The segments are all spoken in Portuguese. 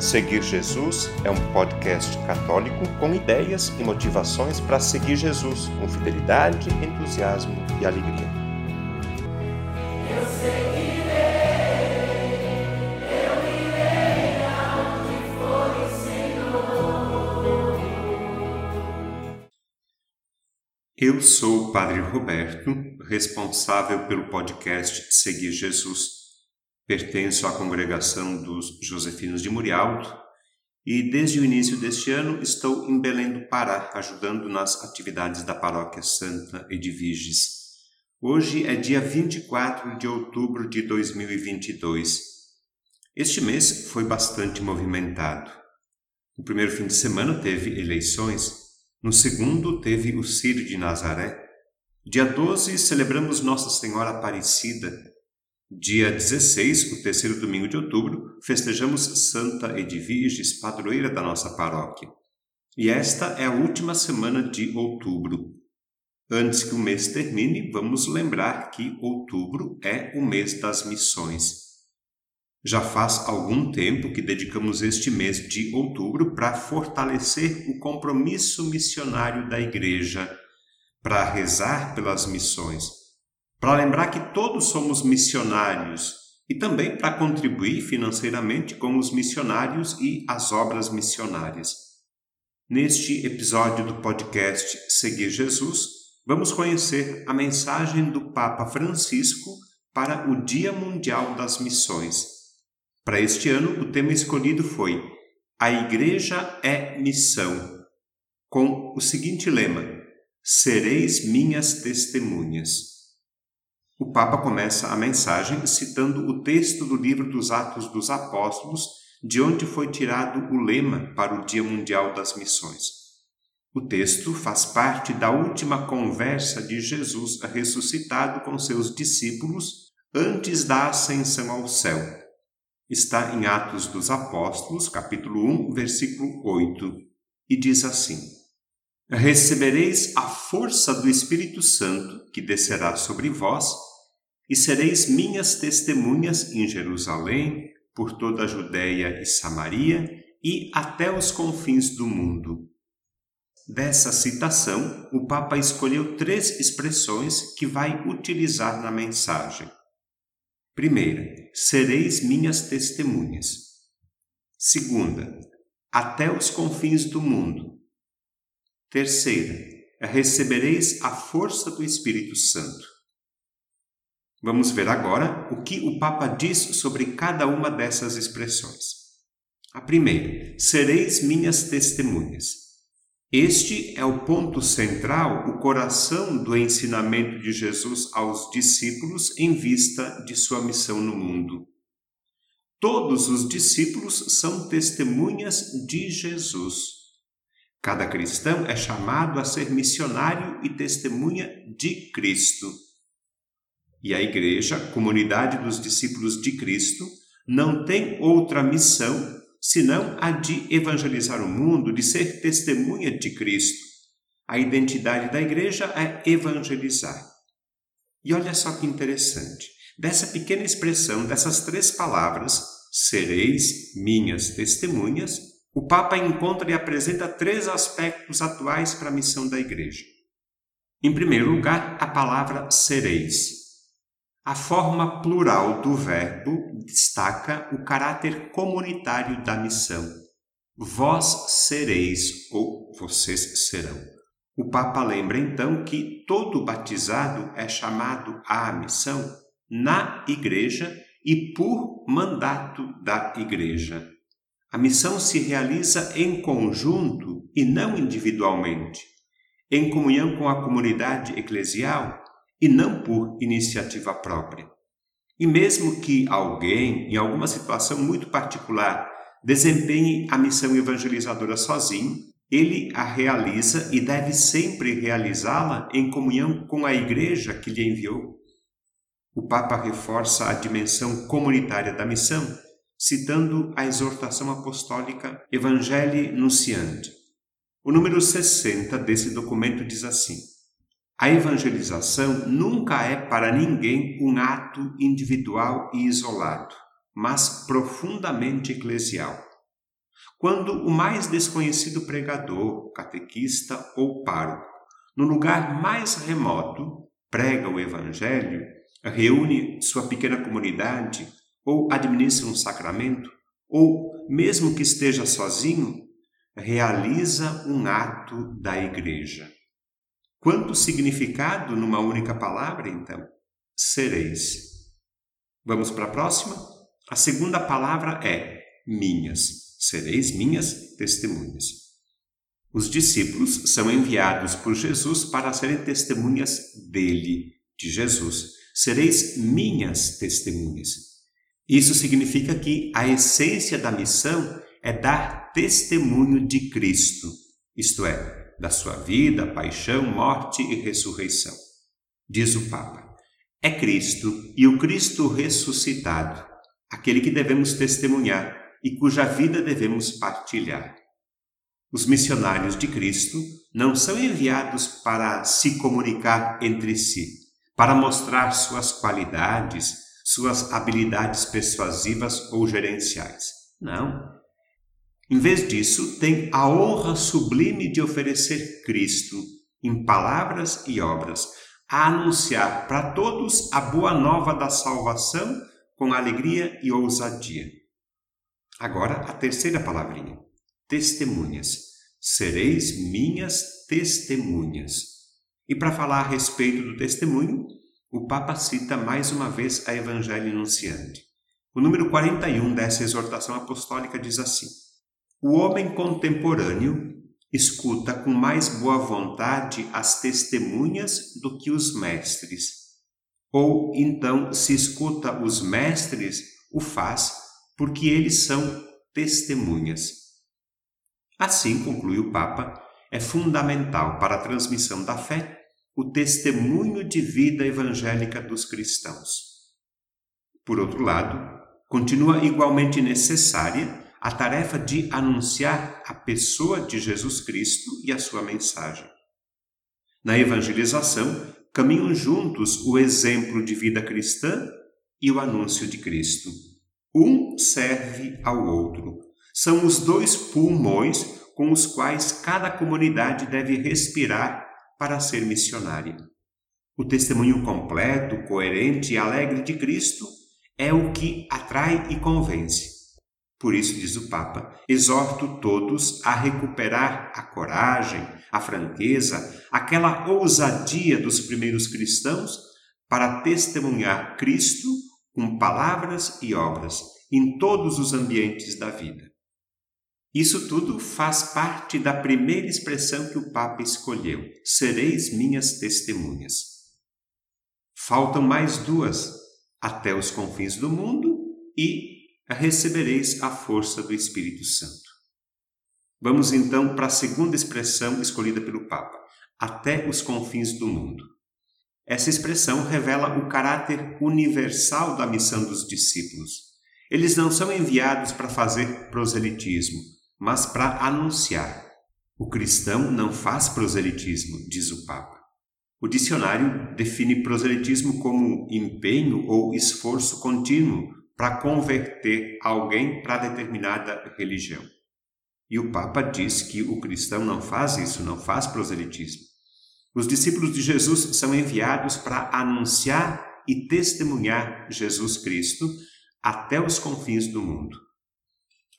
Seguir Jesus é um podcast católico com ideias e motivações para seguir Jesus com fidelidade, entusiasmo e alegria. Eu seguirei, eu irei for o Senhor. Eu sou o Padre Roberto, responsável pelo podcast Seguir Jesus Pertenço à congregação dos Josefinos de Murialdo e desde o início deste ano estou em Belém do Pará, ajudando nas atividades da Paróquia Santa Edviges. Hoje é dia 24 de outubro de 2022. Este mês foi bastante movimentado. No primeiro fim de semana teve eleições, no segundo teve o Círio de Nazaré. Dia 12 celebramos Nossa Senhora Aparecida Dia 16, o terceiro domingo de outubro, festejamos Santa Edviges, padroeira da nossa paróquia. E esta é a última semana de outubro. Antes que o mês termine, vamos lembrar que outubro é o mês das missões. Já faz algum tempo que dedicamos este mês de outubro para fortalecer o compromisso missionário da Igreja, para rezar pelas missões para lembrar que todos somos missionários e também para contribuir financeiramente com os missionários e as obras missionárias. Neste episódio do podcast Seguir Jesus, vamos conhecer a mensagem do Papa Francisco para o Dia Mundial das Missões. Para este ano, o tema escolhido foi A Igreja é Missão, com o seguinte lema: Sereis minhas testemunhas. O Papa começa a mensagem citando o texto do livro dos Atos dos Apóstolos, de onde foi tirado o lema para o Dia Mundial das Missões. O texto faz parte da última conversa de Jesus ressuscitado com seus discípulos antes da ascensão ao céu. Está em Atos dos Apóstolos, capítulo 1, versículo 8, e diz assim: Recebereis a força do Espírito Santo que descerá sobre vós e sereis minhas testemunhas em Jerusalém, por toda a Judéia e Samaria e até os confins do mundo. Dessa citação, o Papa escolheu três expressões que vai utilizar na mensagem. Primeira, sereis minhas testemunhas. Segunda, até os confins do mundo. Terceira, recebereis a força do Espírito Santo. Vamos ver agora o que o Papa diz sobre cada uma dessas expressões. A primeira, sereis minhas testemunhas. Este é o ponto central, o coração do ensinamento de Jesus aos discípulos em vista de sua missão no mundo. Todos os discípulos são testemunhas de Jesus. Cada cristão é chamado a ser missionário e testemunha de Cristo. E a Igreja, comunidade dos discípulos de Cristo, não tem outra missão senão a de evangelizar o mundo, de ser testemunha de Cristo. A identidade da Igreja é evangelizar. E olha só que interessante. Dessa pequena expressão, dessas três palavras, sereis minhas testemunhas, o Papa encontra e apresenta três aspectos atuais para a missão da Igreja. Em primeiro lugar, a palavra sereis. A forma plural do verbo destaca o caráter comunitário da missão. Vós sereis ou vocês serão. O Papa lembra então que todo batizado é chamado à missão na Igreja e por mandato da Igreja. A missão se realiza em conjunto e não individualmente, em comunhão com a comunidade eclesial e não por iniciativa própria. E mesmo que alguém, em alguma situação muito particular, desempenhe a missão evangelizadora sozinho, ele a realiza e deve sempre realizá-la em comunhão com a igreja que lhe enviou. O Papa reforça a dimensão comunitária da missão, citando a exortação apostólica Evangelii Nunciante. O número 60 desse documento diz assim: a evangelização nunca é para ninguém um ato individual e isolado, mas profundamente eclesial. Quando o mais desconhecido pregador, catequista ou pároco, no lugar mais remoto, prega o Evangelho, reúne sua pequena comunidade ou administra um sacramento, ou, mesmo que esteja sozinho, realiza um ato da igreja. Quanto significado numa única palavra, então? Sereis. Vamos para a próxima? A segunda palavra é minhas. Sereis minhas testemunhas. Os discípulos são enviados por Jesus para serem testemunhas dele, de Jesus. Sereis minhas testemunhas. Isso significa que a essência da missão é dar testemunho de Cristo, isto é, da sua vida, paixão, morte e ressurreição. Diz o Papa: é Cristo e o Cristo ressuscitado, aquele que devemos testemunhar e cuja vida devemos partilhar. Os missionários de Cristo não são enviados para se comunicar entre si, para mostrar suas qualidades, suas habilidades persuasivas ou gerenciais. Não. Em vez disso, tem a honra sublime de oferecer Cristo em palavras e obras, a anunciar para todos a boa nova da salvação com alegria e ousadia. Agora a terceira palavrinha: testemunhas. Sereis minhas testemunhas. E para falar a respeito do testemunho, o Papa cita mais uma vez a Evangelho Anunciante. O número 41 dessa exortação apostólica diz assim: O homem contemporâneo escuta com mais boa vontade as testemunhas do que os mestres. Ou então, se escuta os mestres, o faz porque eles são testemunhas. Assim, conclui o Papa, é fundamental para a transmissão da fé o testemunho de vida evangélica dos cristãos. Por outro lado, continua igualmente necessária a tarefa de anunciar a pessoa de Jesus Cristo e a sua mensagem. Na evangelização, caminham juntos o exemplo de vida cristã e o anúncio de Cristo. Um serve ao outro. São os dois pulmões com os quais cada comunidade deve respirar para ser missionária. O testemunho completo, coerente e alegre de Cristo é o que atrai e convence. Por isso, diz o Papa, exorto todos a recuperar a coragem, a franqueza, aquela ousadia dos primeiros cristãos para testemunhar Cristo com palavras e obras em todos os ambientes da vida. Isso tudo faz parte da primeira expressão que o Papa escolheu: sereis minhas testemunhas. Faltam mais duas, até os confins do mundo e recebereis a força do Espírito Santo. Vamos então para a segunda expressão escolhida pelo Papa, até os confins do mundo. Essa expressão revela o caráter universal da missão dos discípulos. Eles não são enviados para fazer proselitismo, mas para anunciar. O cristão não faz proselitismo, diz o Papa. O dicionário define proselitismo como empenho ou esforço contínuo para converter alguém para determinada religião. E o Papa diz que o cristão não faz isso, não faz proselitismo. Os discípulos de Jesus são enviados para anunciar e testemunhar Jesus Cristo até os confins do mundo.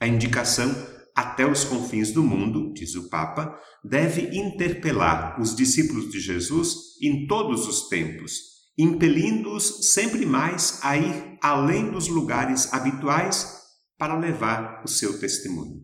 A indicação até os confins do mundo, diz o Papa, deve interpelar os discípulos de Jesus em todos os tempos impelindo-os sempre mais a ir além dos lugares habituais para levar o seu testemunho.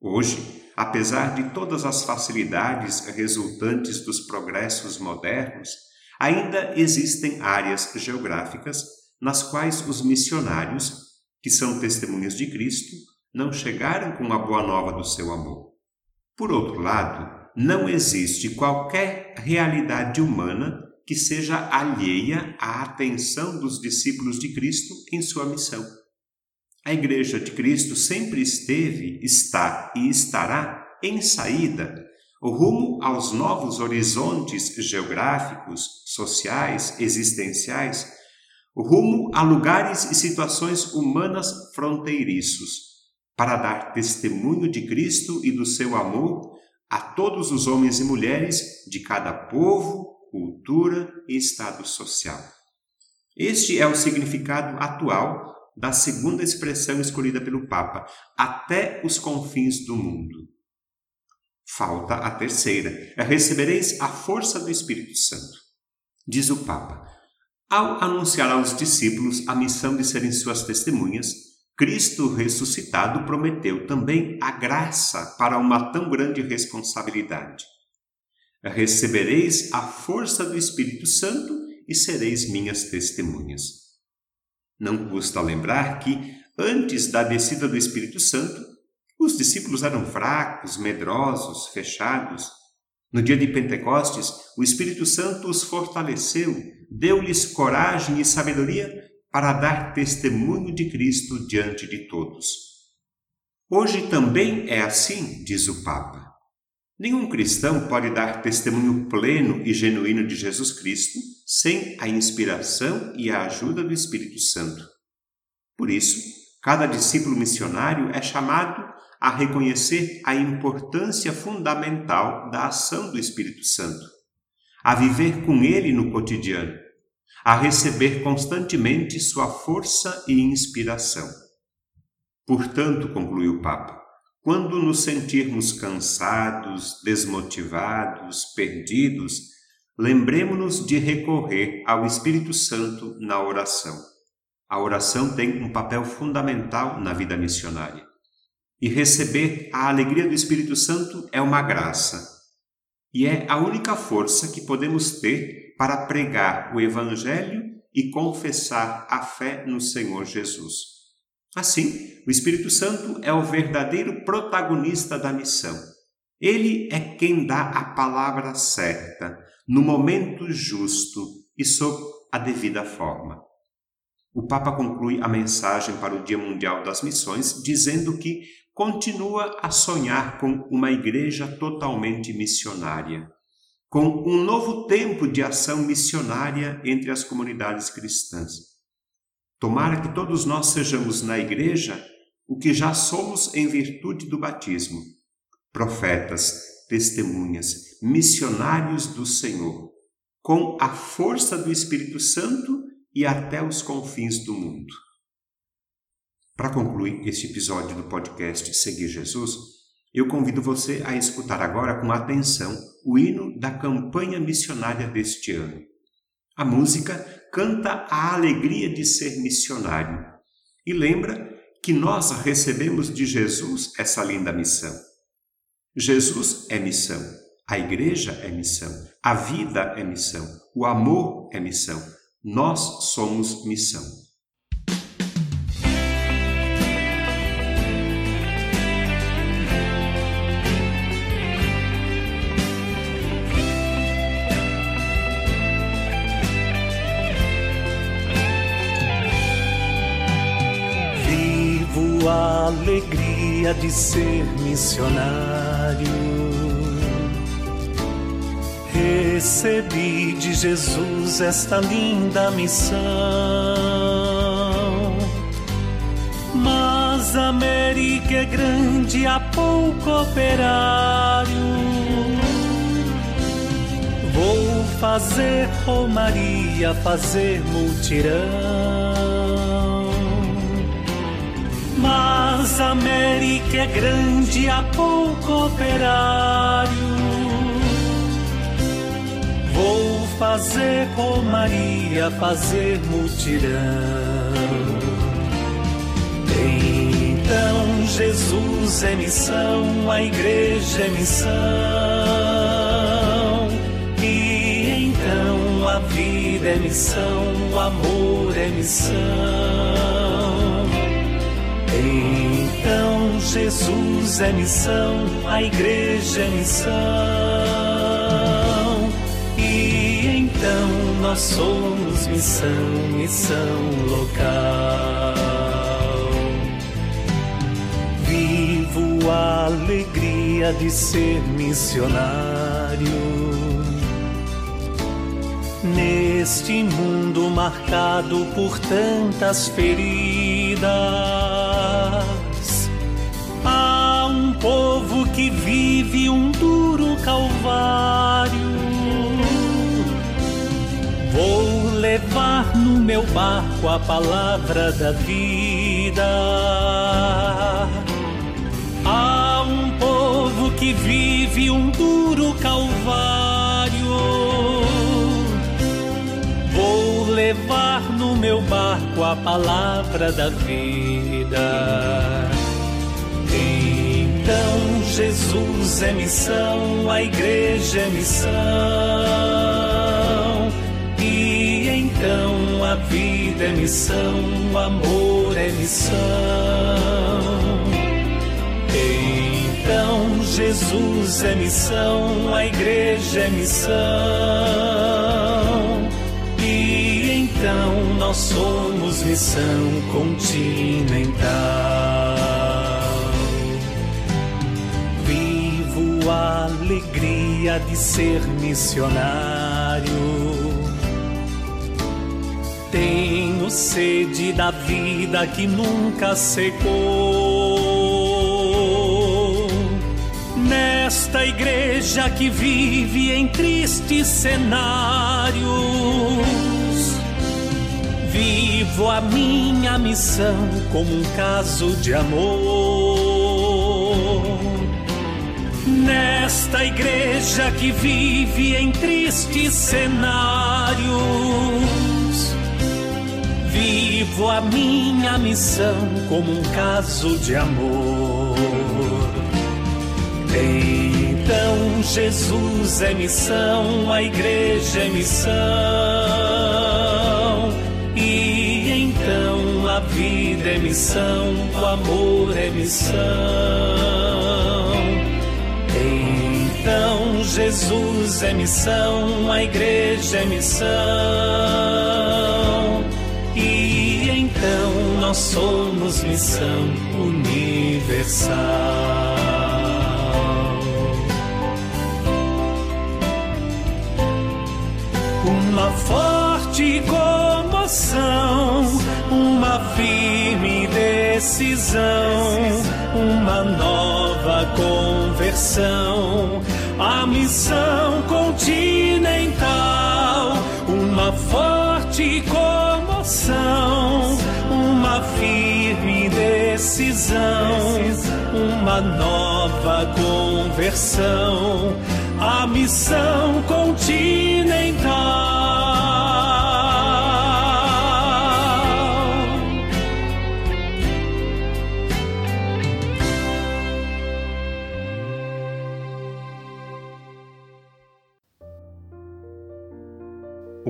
Hoje, apesar de todas as facilidades resultantes dos progressos modernos, ainda existem áreas geográficas nas quais os missionários, que são testemunhas de Cristo, não chegaram com a boa nova do seu amor. Por outro lado, não existe qualquer realidade humana que seja alheia à atenção dos discípulos de Cristo em sua missão. A Igreja de Cristo sempre esteve, está e estará em saída, rumo aos novos horizontes geográficos, sociais, existenciais, rumo a lugares e situações humanas fronteiriços, para dar testemunho de Cristo e do seu amor a todos os homens e mulheres de cada povo, cultura e estado social. Este é o significado atual da segunda expressão escolhida pelo Papa, até os confins do mundo. Falta a terceira: recebereis a força do Espírito Santo. Diz o Papa: ao anunciar aos discípulos a missão de serem suas testemunhas, Cristo ressuscitado prometeu também a graça para uma tão grande responsabilidade. Recebereis a força do Espírito Santo e sereis minhas testemunhas. Não custa lembrar que, antes da descida do Espírito Santo, os discípulos eram fracos, medrosos, fechados. No dia de Pentecostes, o Espírito Santo os fortaleceu, deu-lhes coragem e sabedoria para dar testemunho de Cristo diante de todos. Hoje também é assim, diz o Papa. Nenhum cristão pode dar testemunho pleno e genuíno de Jesus Cristo sem a inspiração e a ajuda do Espírito Santo. Por isso, cada discípulo missionário é chamado a reconhecer a importância fundamental da ação do Espírito Santo, a viver com ele no cotidiano, a receber constantemente sua força e inspiração. Portanto, conclui o Papa, quando nos sentirmos cansados, desmotivados, perdidos, lembremos-nos de recorrer ao Espírito Santo na oração. A oração tem um papel fundamental na vida missionária. E receber a alegria do Espírito Santo é uma graça. E é a única força que podemos ter para pregar o Evangelho e confessar a fé no Senhor Jesus. Assim, o Espírito Santo é o verdadeiro protagonista da missão. Ele é quem dá a palavra certa, no momento justo e sob a devida forma. O Papa conclui a mensagem para o Dia Mundial das Missões dizendo que continua a sonhar com uma igreja totalmente missionária, com um novo tempo de ação missionária entre as comunidades cristãs. Tomara que todos nós sejamos na igreja o que já somos em virtude do batismo: profetas, testemunhas, missionários do Senhor, com a força do Espírito Santo e até os confins do mundo. Para concluir este episódio do podcast Seguir Jesus, eu convido você a escutar agora com atenção o hino da campanha missionária deste ano. A música canta a alegria de ser missionário e lembra que nós recebemos de Jesus essa linda missão. Jesus é missão, a igreja é missão, a vida é missão, o amor é missão nós somos missão. Alegria de ser missionário Recebi de Jesus esta linda missão. Mas a América é grande, há pouco operário. Vou fazer romaria, fazer multirão. Mas a América é grande, há pouco operário Vou fazer romaria, fazer mutirão. Então Jesus é missão, a igreja é missão. E então a vida é missão, o amor é missão. Então Jesus é missão, a igreja é missão. nós somos missão, missão local. Vivo a alegria de ser missionário. Neste mundo marcado por tantas feridas, povo que vive um duro calvário. Vou levar no meu barco a palavra da vida. Há um povo que vive um duro calvário. Vou levar no meu barco a palavra da vida. Jesus é missão, a igreja é missão. E então a vida é missão, o amor é missão. Então Jesus é missão, a igreja é missão. E então nós somos missão continental. Alegria de ser missionário. Tenho sede da vida que nunca secou. Nesta igreja que vive em tristes cenários, vivo a minha missão como um caso de amor. Nesta igreja que vive em tristes cenários, Vivo a minha missão como um caso de amor. Então Jesus é missão, a igreja é missão. E então a vida é missão, o amor é missão. Então Jesus é missão, a igreja é missão. E então nós somos missão universal. Uma forte comoção, uma firme decisão, uma nova conversão, a missão continental, uma forte comoção, uma firme decisão, uma nova conversão, a missão continental.